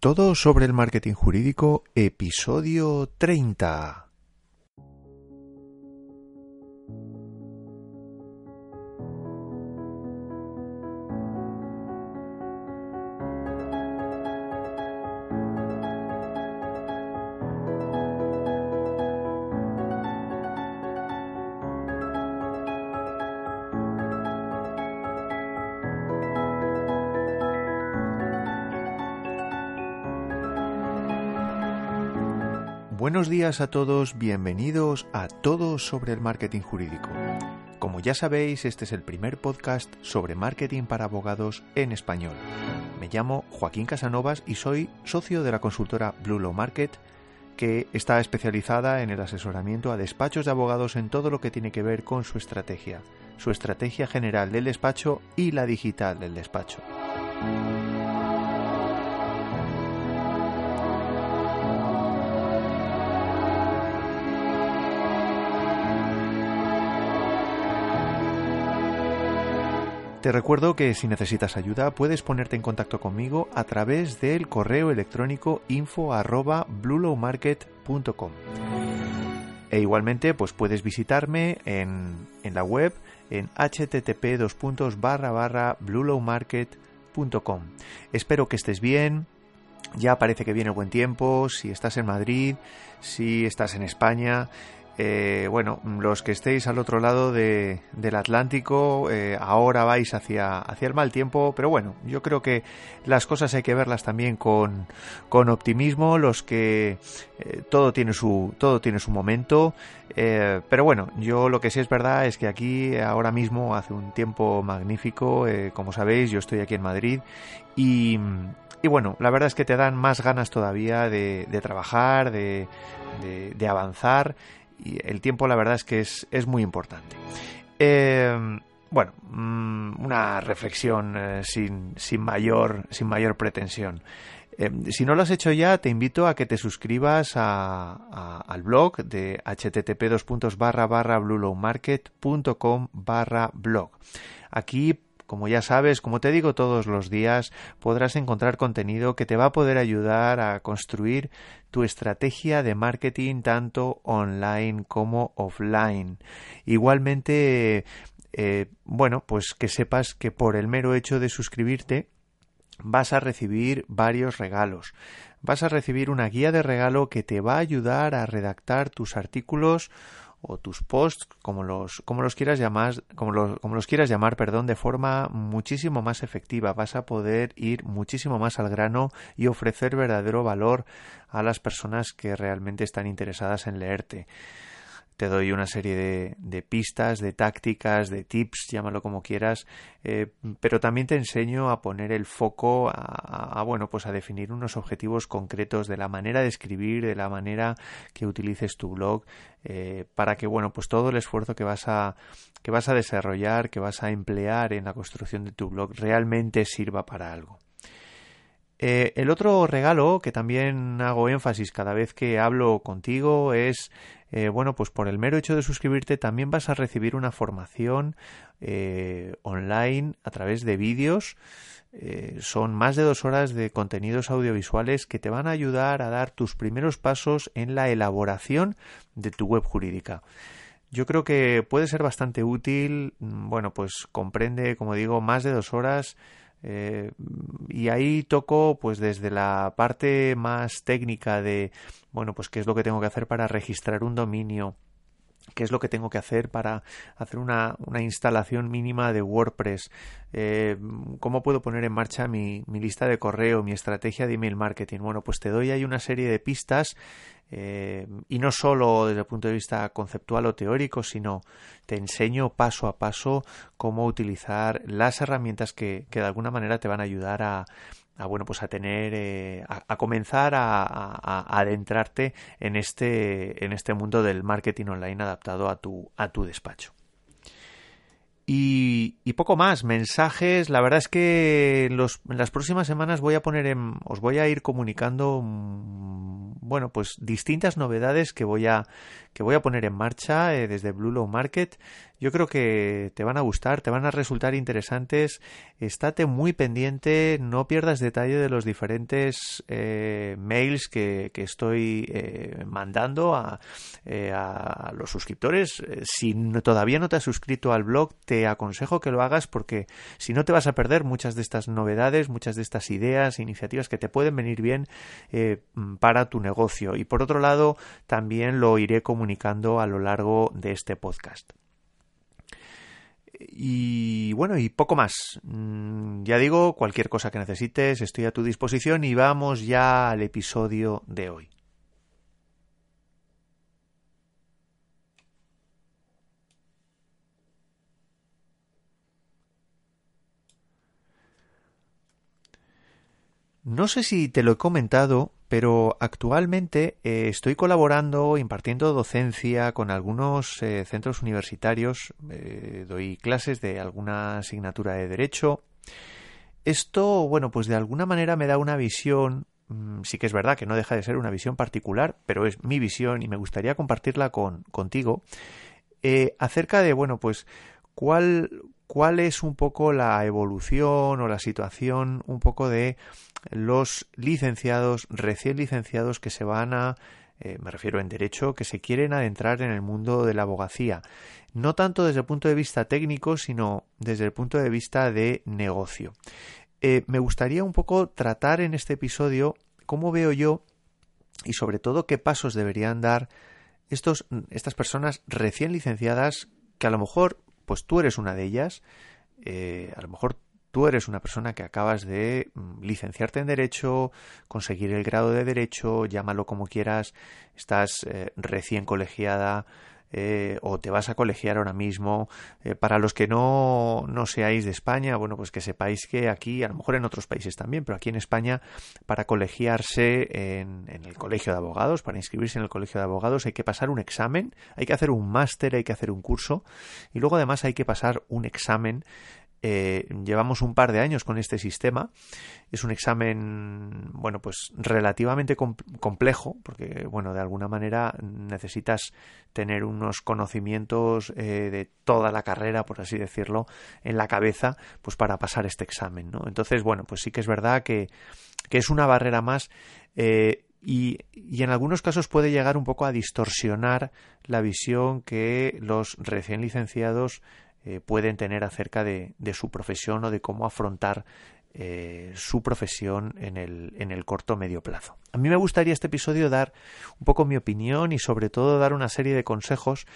Todo sobre el marketing jurídico, episodio 30. Buenos días a todos, bienvenidos a Todo sobre el Marketing Jurídico. Como ya sabéis, este es el primer podcast sobre marketing para abogados en español. Me llamo Joaquín Casanovas y soy socio de la consultora Blue Law Market, que está especializada en el asesoramiento a despachos de abogados en todo lo que tiene que ver con su estrategia, su estrategia general del despacho y la digital del despacho. Te recuerdo que si necesitas ayuda puedes ponerte en contacto conmigo a través del correo electrónico info arroba E igualmente pues puedes visitarme en, en la web en http bluelowmarket.com. Espero que estés bien. Ya parece que viene buen tiempo. Si estás en Madrid, si estás en España, eh, bueno, los que estéis al otro lado del Atlántico, eh, ahora vais hacia, hacia el mal tiempo, pero bueno, yo creo que las cosas hay que verlas también con, con optimismo, los que eh, todo tiene su, todo tiene su momento, pero bueno, yo lo que sí es verdad es que aquí ahora mismo hace un tiempo magnífico, como sabéis, yo estoy aquí en Madrid y, y bueno, la verdad es que te dan más ganas todavía de, trabajar, de, de avanzar y el tiempo la verdad es que es, es muy importante. Eh, bueno, mm, una reflexión eh, sin, sin, mayor, sin mayor pretensión. Eh, si no lo has hecho ya, te invito a que te suscribas a, al blog de http barra barra blog. Aquí como ya sabes, como te digo todos los días, podrás encontrar contenido que te va a poder ayudar a construir tu estrategia de marketing tanto online como offline. Igualmente, eh, bueno, pues que sepas que por el mero hecho de suscribirte, vas a recibir varios regalos. Vas a recibir una guía de regalo que te va a ayudar a redactar tus artículos o tus posts, como los, como los quieras llamar, como los, como los quieras llamar, perdón, de forma muchísimo más efectiva. Vas a poder ir muchísimo más al grano y ofrecer verdadero valor a las personas que realmente están interesadas en leerte te doy una serie de, pistas, de tácticas, de tips, llámalo como quieras, eh, pero también te enseño a poner el foco a, bueno, pues a definir unos objetivos concretos de la manera de escribir, de la manera que utilices tu blog, eh, para que bueno, pues todo el esfuerzo que vas a que vas a desarrollar, que vas a emplear en la construcción de tu blog realmente sirva para algo. Eh, el otro regalo que también hago énfasis cada vez que hablo contigo es eh, bueno, pues por el mero hecho de suscribirte también vas a recibir una formación eh, online a través de vídeos. Son más de dos horas de contenidos audiovisuales que te van a ayudar a dar tus primeros pasos en la elaboración de tu web jurídica. Yo creo que puede ser bastante útil. Mm, bueno, pues comprende, como digo, más de dos horas eh, y ahí toco pues desde la parte más técnica de bueno pues qué es lo que tengo que hacer para registrar un dominio qué es lo que tengo que hacer para hacer una, una instalación mínima de WordPress, eh, cómo puedo poner en marcha mi, mi, lista de correo, mi estrategia de email marketing. Bueno, pues te doy ahí una serie de pistas eh, y no solo desde el punto de vista conceptual o teórico, sino te enseño paso a paso cómo utilizar las herramientas que, que de alguna manera te van a ayudar a, bueno pues a tener eh, a, comenzar a, adentrarte en este en este mundo del marketing online adaptado a tu a tu despacho y, poco más, mensajes. La verdad es que en, las próximas semanas voy a poner en, os voy a ir comunicando, mm, bueno, pues distintas novedades que voy a, que voy a poner en marcha eh, desde Blue Low Market. Yo creo que te van a gustar, te van a resultar interesantes. Estate muy pendiente, no pierdas detalle de los diferentes eh, mails que, estoy eh, mandando a, a, los suscriptores. Si todavía no te has suscrito al blog, te aconsejo que lo hagas porque si no te vas a perder muchas de estas novedades, muchas de estas ideas, iniciativas que te pueden venir bien para tu negocio. Y por otro lado, también lo iré comunicando a lo largo de este podcast. Y bueno, y poco más. Mm, ya digo, cualquier cosa que necesites, estoy a tu disposición y vamos ya al episodio de hoy. No sé si te lo he comentado, pero actualmente eh, estoy colaborando, impartiendo docencia con algunos eh, centros universitarios, eh, doy clases de alguna asignatura de derecho. Esto, bueno, pues de alguna manera me da una visión, mm, sí que es verdad que no deja de ser una visión particular, pero es mi visión y me gustaría compartirla con, contigo, acerca de, bueno, pues cuál, cuál es un poco la evolución o la situación un poco de los licenciados, recién licenciados que se van a, eh, me refiero en derecho, que se quieren adentrar en el mundo de la abogacía. No tanto desde el punto de vista técnico, sino desde el punto de vista de negocio. Eh, me gustaría un poco tratar en este episodio cómo veo yo y sobre todo qué pasos deberían dar estos, estas personas recién licenciadas que a lo mejor pues tú eres una de ellas, eh, a lo mejor tú eres una persona que acabas de mm, licenciarte en Derecho, conseguir el grado de Derecho, llámalo como quieras, estás eh, recién colegiada eh, o te vas a colegiar ahora mismo. Eh, para los que no, no seáis de España, bueno, pues que sepáis que aquí, a lo mejor en otros países también, pero aquí en España, para colegiarse en, en el colegio de abogados, para inscribirse en el colegio de abogados, hay que pasar un examen, hay que hacer un máster, hay que hacer un curso y luego además hay que pasar un examen eh, llevamos un par de años con este sistema. Es un examen, bueno, pues relativamente complejo, porque, bueno, de alguna manera necesitas tener unos conocimientos eh, de toda la carrera, por así decirlo, en la cabeza, pues para pasar este examen, ¿no? Entonces, bueno, pues sí que es verdad que, que es una barrera más. Eh, y, y, en algunos casos puede llegar un poco a distorsionar la visión que los recién licenciados eh, pueden tener acerca de, su profesión o de cómo afrontar eh, su profesión en el, en el corto medio plazo. A mí me gustaría este episodio dar un poco mi opinión y sobre todo dar una serie de consejos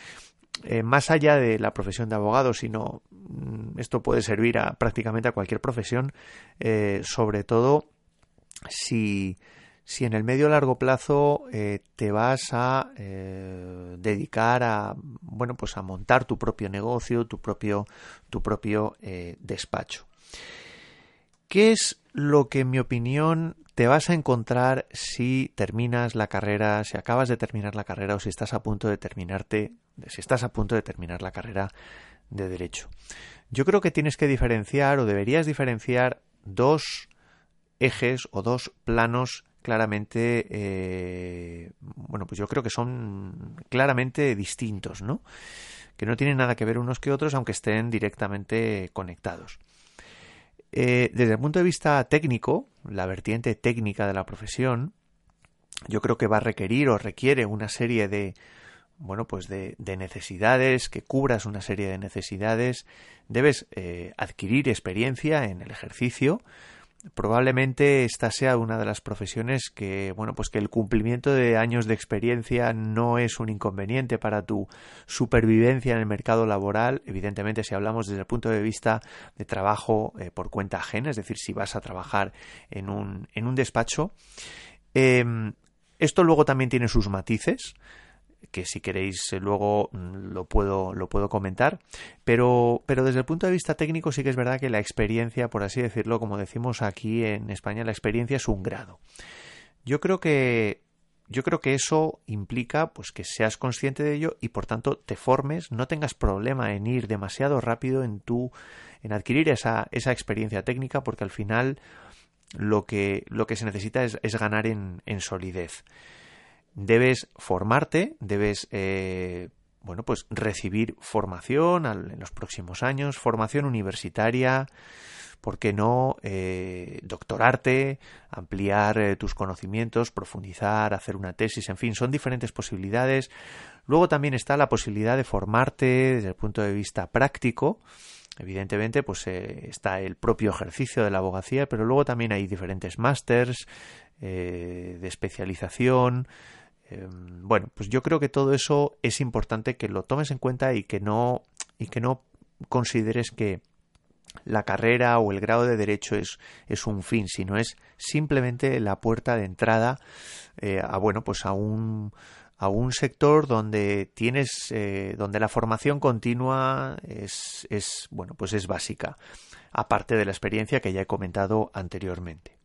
eh, más allá de la profesión de abogado, sino mm, esto puede servir a prácticamente a cualquier profesión, sobre todo si si en el medio largo plazo eh, te vas a eh, dedicar a bueno pues a montar tu propio negocio tu propio tu propio eh, despacho. Qué es lo que en mi opinión te vas a encontrar si terminas la carrera si acabas de terminar la carrera o si estás a punto de terminarte si estás a punto de terminar la carrera de derecho yo creo que tienes que diferenciar o deberías diferenciar dos ejes o dos planos claramente, eh, bueno, pues yo creo que son claramente distintos, ¿no? Que no tienen nada que ver unos que otros, aunque estén directamente conectados. Eh, desde el punto de vista técnico, la vertiente técnica de la profesión, yo creo que va a requerir o requiere una serie de, bueno, pues de, necesidades, que cubras una serie de necesidades, debes eh, adquirir experiencia en el ejercicio, probablemente esta sea una de las profesiones que, bueno, pues que el cumplimiento de años de experiencia no es un inconveniente para tu supervivencia en el mercado laboral. Evidentemente, si hablamos desde el punto de vista de trabajo eh, por cuenta ajena, es decir, si vas a trabajar en un, en un despacho, em, esto luego también tiene sus matices. Que si queréis eh, luego mm, lo puedo, lo puedo comentar, pero, pero desde el punto de vista técnico sí que es verdad que la experiencia, por así decirlo, como decimos aquí en España, la experiencia es un grado. Yo creo que yo creo que eso implica pues que seas consciente de ello y por tanto te formes, no tengas problema en ir demasiado rápido en tu en adquirir esa, esa experiencia técnica porque al final lo que, lo que se necesita es, es ganar en, en solidez debes formarte, debes eh, bueno, pues recibir formación en los próximos años, formación universitaria, ¿por qué no eh, doctorarte, ampliar eh, tus conocimientos, profundizar, hacer una tesis, en fin, son diferentes posibilidades. Luego también está la posibilidad de formarte desde el punto de vista práctico. Evidentemente, pues está el propio ejercicio de la abogacía, pero luego también hay diferentes másters de especialización, Em, bueno, pues yo creo que todo eso es importante que lo tomes en cuenta y que no, y que no consideres que la carrera o el grado de derecho es, es un fin, sino es simplemente la puerta de entrada eh, a bueno, pues a un a un sector donde tienes eh, donde la formación continua es, es bueno pues es básica aparte de la experiencia que ya he comentado anteriormente.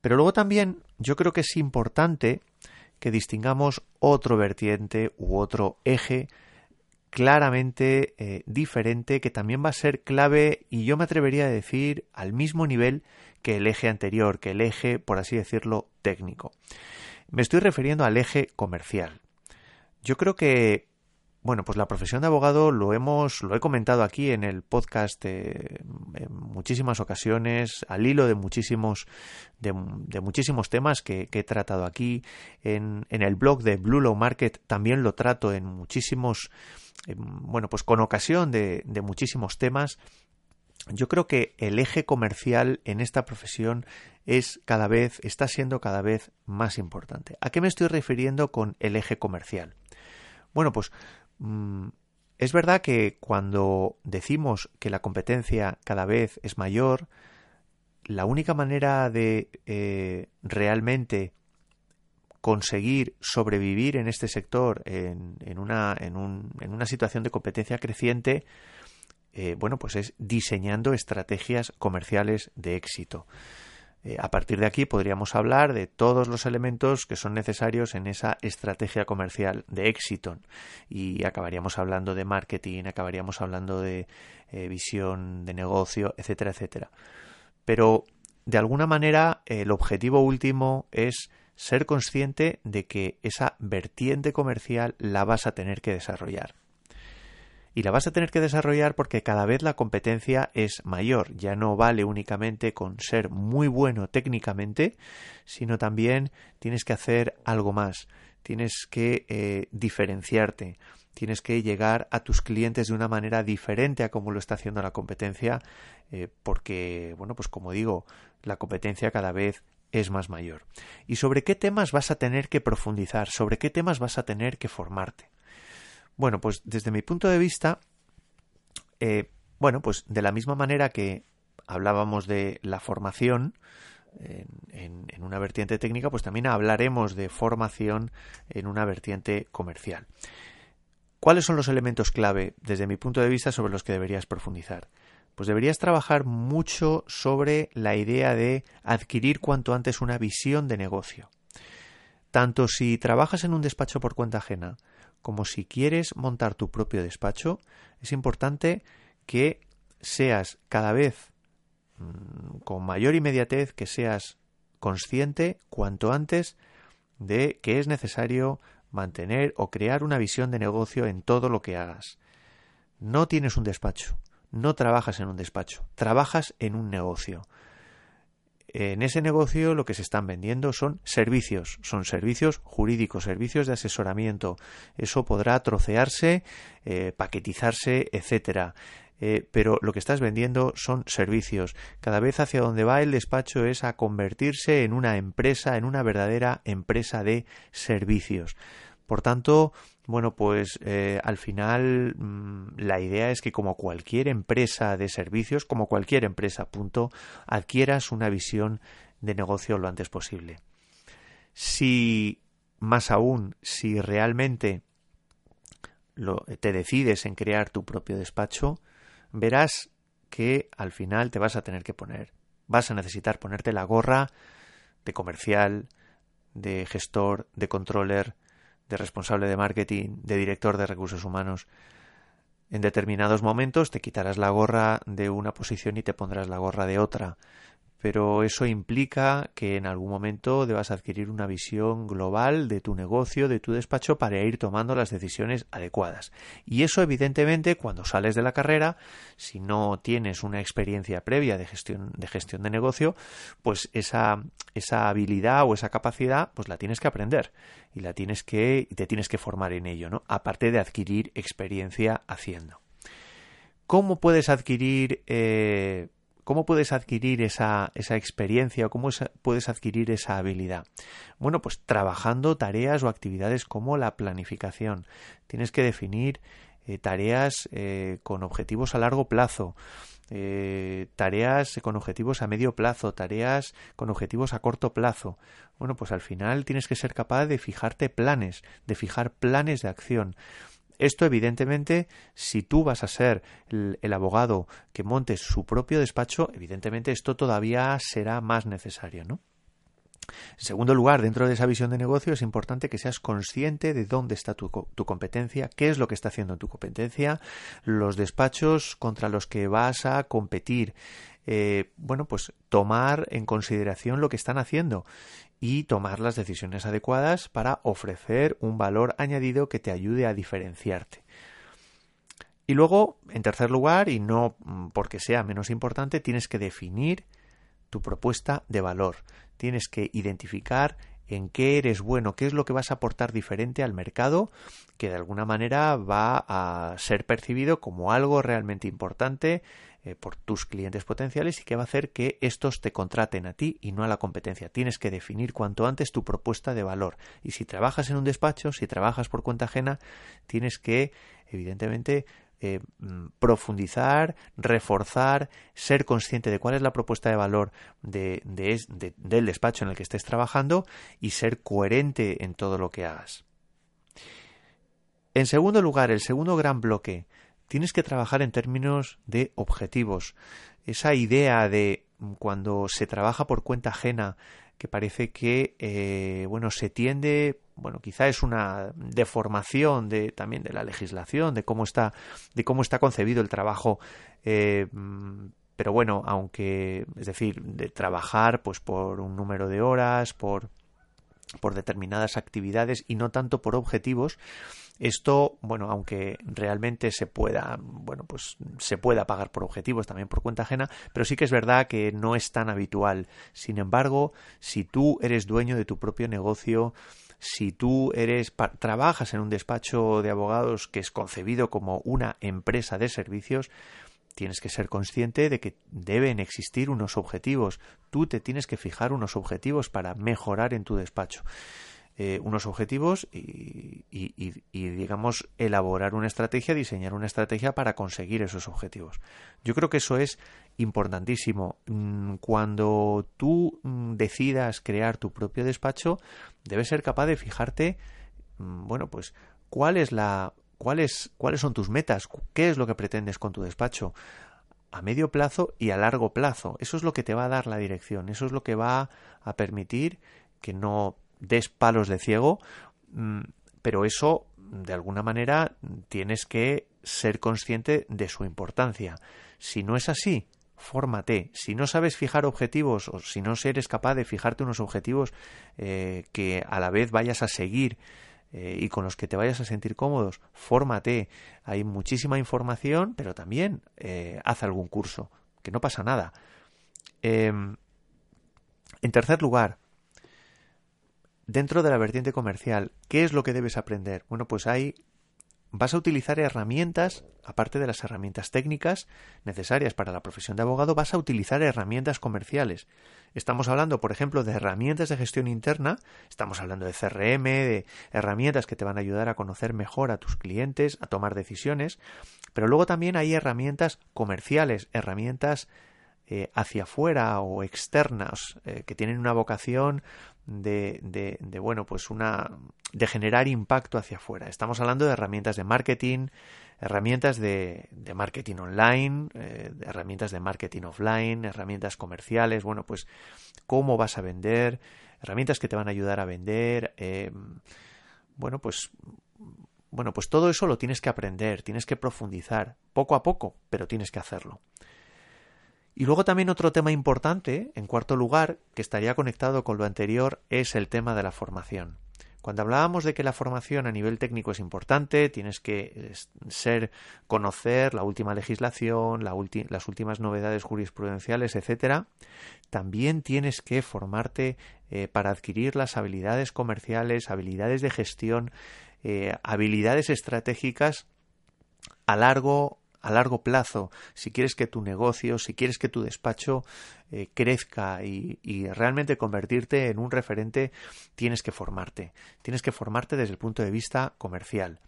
Pero luego también yo creo que es importante que distingamos otro vertiente u otro eje claramente eh, diferente que también va a ser clave y yo me atrevería a decir al mismo nivel que el eje anterior, que el eje, por así decirlo, técnico. Me estoy refiriendo al eje comercial. Yo creo que bueno, pues la profesión de abogado lo hemos, lo he comentado aquí en el podcast en muchísimas ocasiones, al hilo de muchísimos, de, muchísimos temas que, he tratado aquí. En, el blog de Blue Low Market también lo trato en muchísimos, bueno, pues con ocasión de, muchísimos temas. Yo creo que el eje comercial en esta profesión es cada vez, está siendo cada vez más importante. ¿A qué me estoy refiriendo con el eje comercial? Bueno, pues es verdad que cuando decimos que la competencia cada vez es mayor, la única manera de eh, realmente conseguir sobrevivir en este sector en, una, en, una, situación de competencia creciente, eh, bueno, pues es diseñando estrategias comerciales de éxito. Eh, a partir de aquí podríamos hablar de todos los elementos que son necesarios en esa estrategia comercial de éxito y acabaríamos hablando de marketing, acabaríamos hablando de eh, visión de negocio, etcétera, etcétera. Pero de alguna manera el objetivo último es ser consciente de que esa vertiente comercial la vas a tener que desarrollar y la vas a tener que desarrollar porque cada vez la competencia es mayor. Ya no vale únicamente con ser muy bueno técnicamente, sino también tienes que hacer algo más. Tienes que eh, diferenciarte. Tienes que llegar a tus clientes de una manera diferente a como lo está haciendo la competencia, eh, porque, bueno, pues como digo, la competencia cada vez es más mayor. ¿Y sobre qué temas vas a tener que profundizar? ¿Sobre qué temas vas a tener que formarte? Bueno, pues desde mi punto de vista, eh, bueno, pues de la misma manera que hablábamos de la formación en, una vertiente técnica, pues también hablaremos de formación en una vertiente comercial. ¿Cuáles son los elementos clave desde mi punto de vista sobre los que deberías profundizar? Pues deberías trabajar mucho sobre la idea de adquirir cuanto antes una visión de negocio. Tanto si trabajas en un despacho por cuenta ajena como si quieres montar tu propio despacho, es importante que seas cada vez mm, con mayor inmediatez, que seas consciente cuanto antes de que es necesario mantener o crear una visión de negocio en todo lo que hagas. No tienes un despacho, no trabajas en un despacho, trabajas en un negocio en ese negocio lo que se están vendiendo son servicios, son servicios jurídicos, servicios de asesoramiento. Eso podrá trocearse, eh, paquetizarse, etcétera. Eh, pero lo que estás vendiendo son servicios. Cada vez hacia donde va el despacho es a convertirse en una empresa, en una verdadera empresa de servicios. Por tanto, bueno, pues eh, al final mm, la idea es que como cualquier empresa de servicios, como cualquier empresa, punto, adquieras una visión de negocio lo antes posible. Si más aún si realmente te decides en crear tu propio despacho, verás que al final te vas a tener que poner, vas a necesitar ponerte la gorra de comercial, de gestor, de controller, de responsable de marketing, de director de recursos humanos. En determinados momentos te quitarás la gorra de una posición y te pondrás la gorra de otra pero eso implica que en algún momento debas adquirir una visión global de tu negocio, de tu despacho, para ir tomando las decisiones adecuadas. Y eso, evidentemente, cuando sales de la carrera, si no tienes una experiencia previa de gestión de, negocio, pues esa, esa habilidad o esa capacidad, pues la tienes que aprender y la tienes que, te tienes que formar en ello, ¿no? Aparte de adquirir experiencia haciendo. ¿Cómo puedes adquirir eh, ¿Cómo puedes adquirir esa, esa experiencia o cómo puedes adquirir esa habilidad? Bueno, pues trabajando tareas o actividades como la planificación. Tienes que definir eh, tareas eh, con objetivos a largo plazo, eh, tareas con objetivos a medio plazo, tareas con objetivos a corto plazo. Bueno, pues al final tienes que ser capaz de fijarte planes, de fijar planes de acción. Esto, evidentemente, si tú vas a ser el, abogado que monte su propio despacho, evidentemente esto todavía será más necesario, ¿no? En segundo lugar, dentro de esa visión de negocio es importante que seas consciente de dónde está tu, tu, competencia, qué es lo que está haciendo tu competencia, los despachos contra los que vas a competir. Eh, bueno, pues tomar en consideración lo que están haciendo y tomar las decisiones adecuadas para ofrecer un valor añadido que te ayude a diferenciarte. Y luego, en tercer lugar, y no mm, porque sea menos importante, tienes que definir tu propuesta de valor. Tienes que identificar en qué eres bueno, qué es lo que vas a aportar diferente al mercado, que de alguna manera va a ser percibido como algo realmente importante eh, por tus clientes potenciales y que va a hacer que estos te contraten a ti y no a la competencia. Tienes que definir cuanto antes tu propuesta de valor. Y si trabajas en un despacho, si trabajas por cuenta ajena, tienes que, evidentemente, eh, mm, profundizar, reforzar, ser consciente de cuál es la propuesta de valor de, del despacho en el que estés trabajando y ser coherente en todo lo que hagas. En segundo lugar, el segundo gran bloque tienes que trabajar en términos de objetivos. Esa idea de cuando se trabaja por cuenta ajena, que parece que eh, bueno se tiende bueno quizá es una deformación de también de la legislación de cómo está de cómo está concebido el trabajo eh, pero bueno aunque es decir de trabajar pues por un número de horas por por determinadas actividades y no tanto por objetivos esto, bueno, aunque realmente se pueda, bueno, pues se pueda pagar por objetivos también por cuenta ajena, pero sí que es verdad que no es tan habitual. Sin embargo, si tú eres dueño de tu propio negocio, si tú eres trabajas en un despacho de abogados que es concebido como una empresa de servicios, tienes que ser consciente de que deben existir unos objetivos. Tú te tienes que fijar unos objetivos para mejorar en tu despacho. Eh, unos objetivos y, digamos, elaborar una estrategia, diseñar una estrategia para conseguir esos objetivos. Yo creo que eso es importantísimo. Mm, cuando tú mm, decidas crear tu propio despacho, debes ser capaz de fijarte, mm, bueno, pues, cuál es la, cuáles, cuáles son tus metas, qué es lo que pretendes con tu despacho a medio plazo y a largo plazo. Eso es lo que te va a dar la dirección, eso es lo que va a permitir que no des palos de ciego, mm, pero eso, de alguna manera, tienes que ser consciente de su importancia. Si no es así, fórmate. Si no sabes fijar objetivos o si no eres capaz de fijarte unos objetivos eh, que a la vez vayas a seguir eh, y con los que te vayas a sentir cómodos, fórmate. Hay muchísima información, pero también eh, haz algún curso, que no pasa nada. Em, en tercer lugar, Dentro de la vertiente comercial, ¿qué es lo que debes aprender? Bueno, pues ahí vas a utilizar herramientas, aparte de las herramientas técnicas necesarias para la profesión de abogado, vas a utilizar herramientas comerciales. Estamos hablando, por ejemplo, de herramientas de gestión interna, estamos hablando de CRM, de herramientas que te van a ayudar a conocer mejor a tus clientes, a tomar decisiones, pero luego también hay herramientas comerciales, herramientas eh, hacia afuera o externas, eh, que tienen una vocación de, de, bueno, pues una, de generar impacto hacia afuera. Estamos hablando de herramientas de marketing, herramientas de, de marketing online, eh, herramientas de marketing offline, herramientas comerciales, bueno, pues cómo vas a vender, herramientas que te van a ayudar a vender, eh, bueno, pues bueno, pues todo eso lo tienes que aprender, tienes que profundizar, poco a poco, pero tienes que hacerlo. Y luego también otro tema importante, en cuarto lugar, que estaría conectado con lo anterior, es el tema de la formación. Cuando hablábamos de que la formación a nivel técnico es importante, tienes que ser, conocer la última legislación, las últimas novedades jurisprudenciales, etcétera, también tienes que formarte eh, para adquirir las habilidades comerciales, habilidades de gestión, eh, habilidades estratégicas a largo a largo plazo, si quieres que tu negocio, si quieres que tu despacho eh, crezca y, realmente convertirte en un referente, tienes que formarte. Tienes que formarte desde el punto de vista comercial.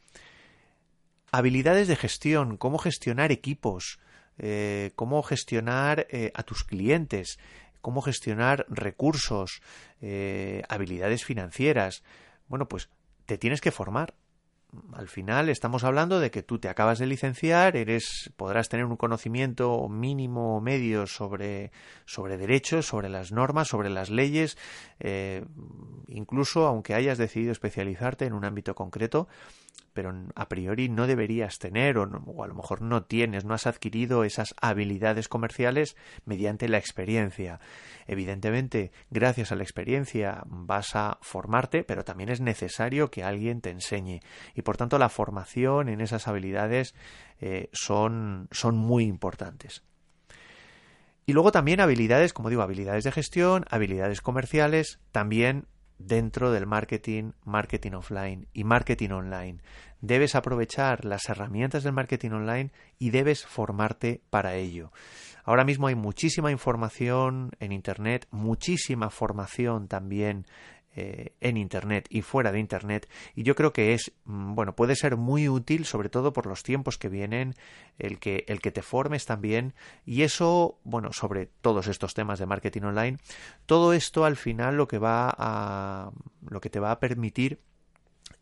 Habilidades de gestión, cómo gestionar equipos, eh, cómo gestionar eh, a tus clientes, cómo gestionar recursos, habilidades financieras. Bueno, pues te tienes que formar al final estamos hablando de que tú te acabas de licenciar, eres, podrás tener un conocimiento mínimo o medio sobre, sobre derechos, sobre las normas, sobre las leyes, eh, incluso aunque hayas decidido especializarte en un ámbito concreto, pero a priori no deberías tener o, a lo mejor no tienes, no has adquirido esas habilidades comerciales mediante la experiencia. Evidentemente, gracias a la experiencia vas a formarte, pero también es necesario que alguien te enseñe y por tanto la formación en esas habilidades eh, son, son muy importantes. Y luego también habilidades, como digo, habilidades de gestión, habilidades comerciales, también dentro del marketing, marketing offline y marketing online. Debes aprovechar las herramientas del marketing online y debes formarte para ello. Ahora mismo hay muchísima información en Internet, muchísima formación también eh, en Internet y fuera de Internet y yo creo que es mm, bueno puede ser muy útil sobre todo por los tiempos que vienen el que el que te formes también y eso bueno sobre todos estos temas de marketing online todo esto al final lo que va a lo que te va a permitir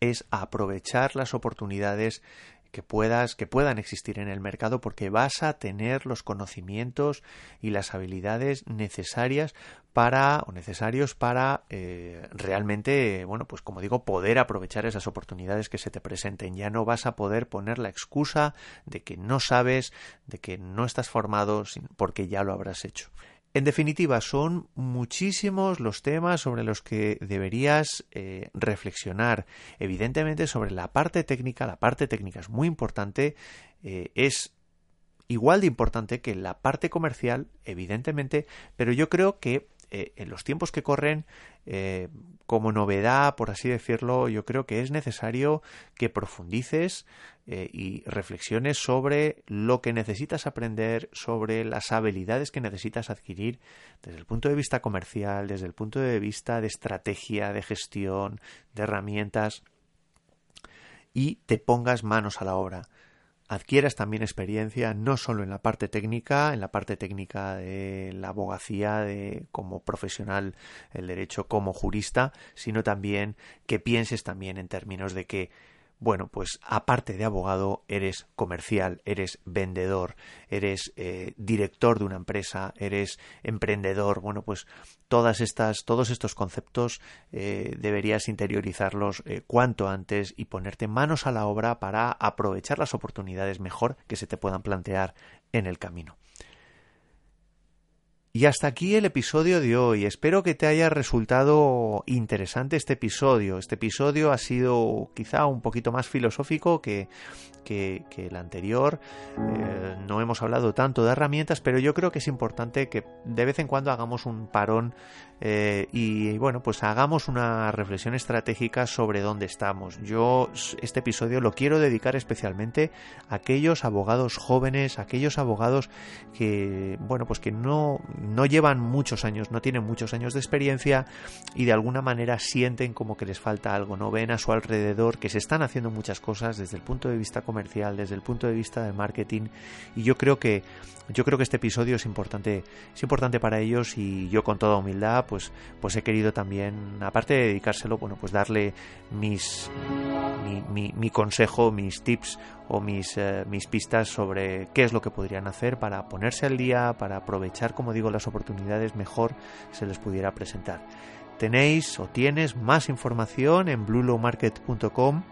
es aprovechar las oportunidades que puedas que puedan existir en el mercado porque vas a tener los conocimientos y las habilidades necesarias para o necesarios para eh, realmente bueno pues como digo poder aprovechar esas oportunidades que se te presenten. Ya no vas a poder poner la excusa de que no sabes de que no estás formado porque ya lo habrás hecho en definitiva, son muchísimos los temas sobre los que deberías eh, reflexionar. Evidentemente, sobre la parte técnica, la parte técnica es muy importante, eh, es igual de importante que la parte comercial, evidentemente, pero yo creo que eh, en los tiempos que corren, eh, como novedad, por así decirlo, yo creo que es necesario que profundices eh, y reflexiones sobre lo que necesitas aprender, sobre las habilidades que necesitas adquirir desde el punto de vista comercial, desde el punto de vista de estrategia, de gestión, de herramientas y te pongas manos a la obra adquieras también experiencia no solo en la parte técnica, en la parte técnica de la abogacía de, como profesional el derecho como jurista, sino también que pienses también en términos de que bueno, pues aparte de abogado, eres comercial, eres vendedor, eres eh, director de una empresa, eres emprendedor. Bueno, pues todas estas, todos estos conceptos eh, deberías interiorizarlos eh, cuanto antes y ponerte manos a la obra para aprovechar las oportunidades mejor que se te puedan plantear en el camino. Y hasta aquí el episodio de hoy. Espero que te haya resultado interesante este episodio. Este episodio ha sido quizá un poquito más filosófico que, que, el anterior. Eh, no hemos hablado tanto de herramientas, pero yo creo que es importante que de vez en cuando hagamos un parón eh, y, bueno, pues hagamos una reflexión estratégica sobre dónde estamos. Yo este episodio lo quiero dedicar especialmente a aquellos abogados jóvenes, aquellos abogados que, bueno, pues que no no llevan muchos años, no tienen muchos años de experiencia y de alguna manera sienten como que les falta algo, no ven a su alrededor que se están haciendo muchas cosas desde el punto de vista comercial, desde el punto de vista del marketing. Y yo creo que yo creo que este episodio es importante, es importante para ellos y yo con toda humildad pues pues he querido también aparte de dedicárselo, bueno, pues darle mis mi, mi, consejo, mis tips o mis, eh, mis pistas sobre qué es lo que podrían hacer para ponerse al día, para aprovechar, como digo, las oportunidades mejor se les pudiera presentar. Tenéis o tienes más información en bluelowmarket.com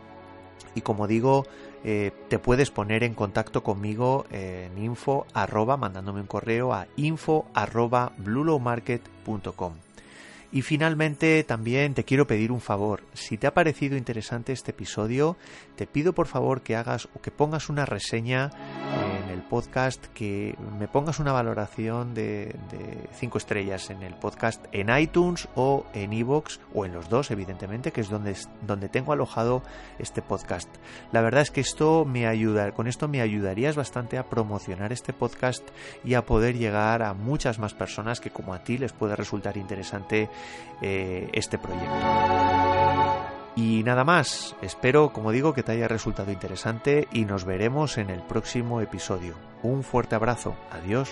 y como digo, eh, te puedes poner en contacto conmigo en info arroba, mandándome un correo a info arroba bluelowmarket.com. Y finalmente también te quiero pedir un favor. Si te ha parecido interesante este episodio, te pido por favor que hagas o que pongas una reseña el podcast, que me pongas una valoración de, cinco estrellas en el podcast en iTunes o en iVoox o en los dos, evidentemente, que es donde, donde tengo alojado este podcast. La verdad es que esto me ayuda, con esto me ayudarías bastante a promocionar este podcast y a poder llegar a muchas más personas que como a ti les puede resultar interesante eh, este proyecto. Y nada más, espero, como digo, que te haya resultado interesante y nos veremos en el próximo episodio. Un fuerte abrazo, adiós.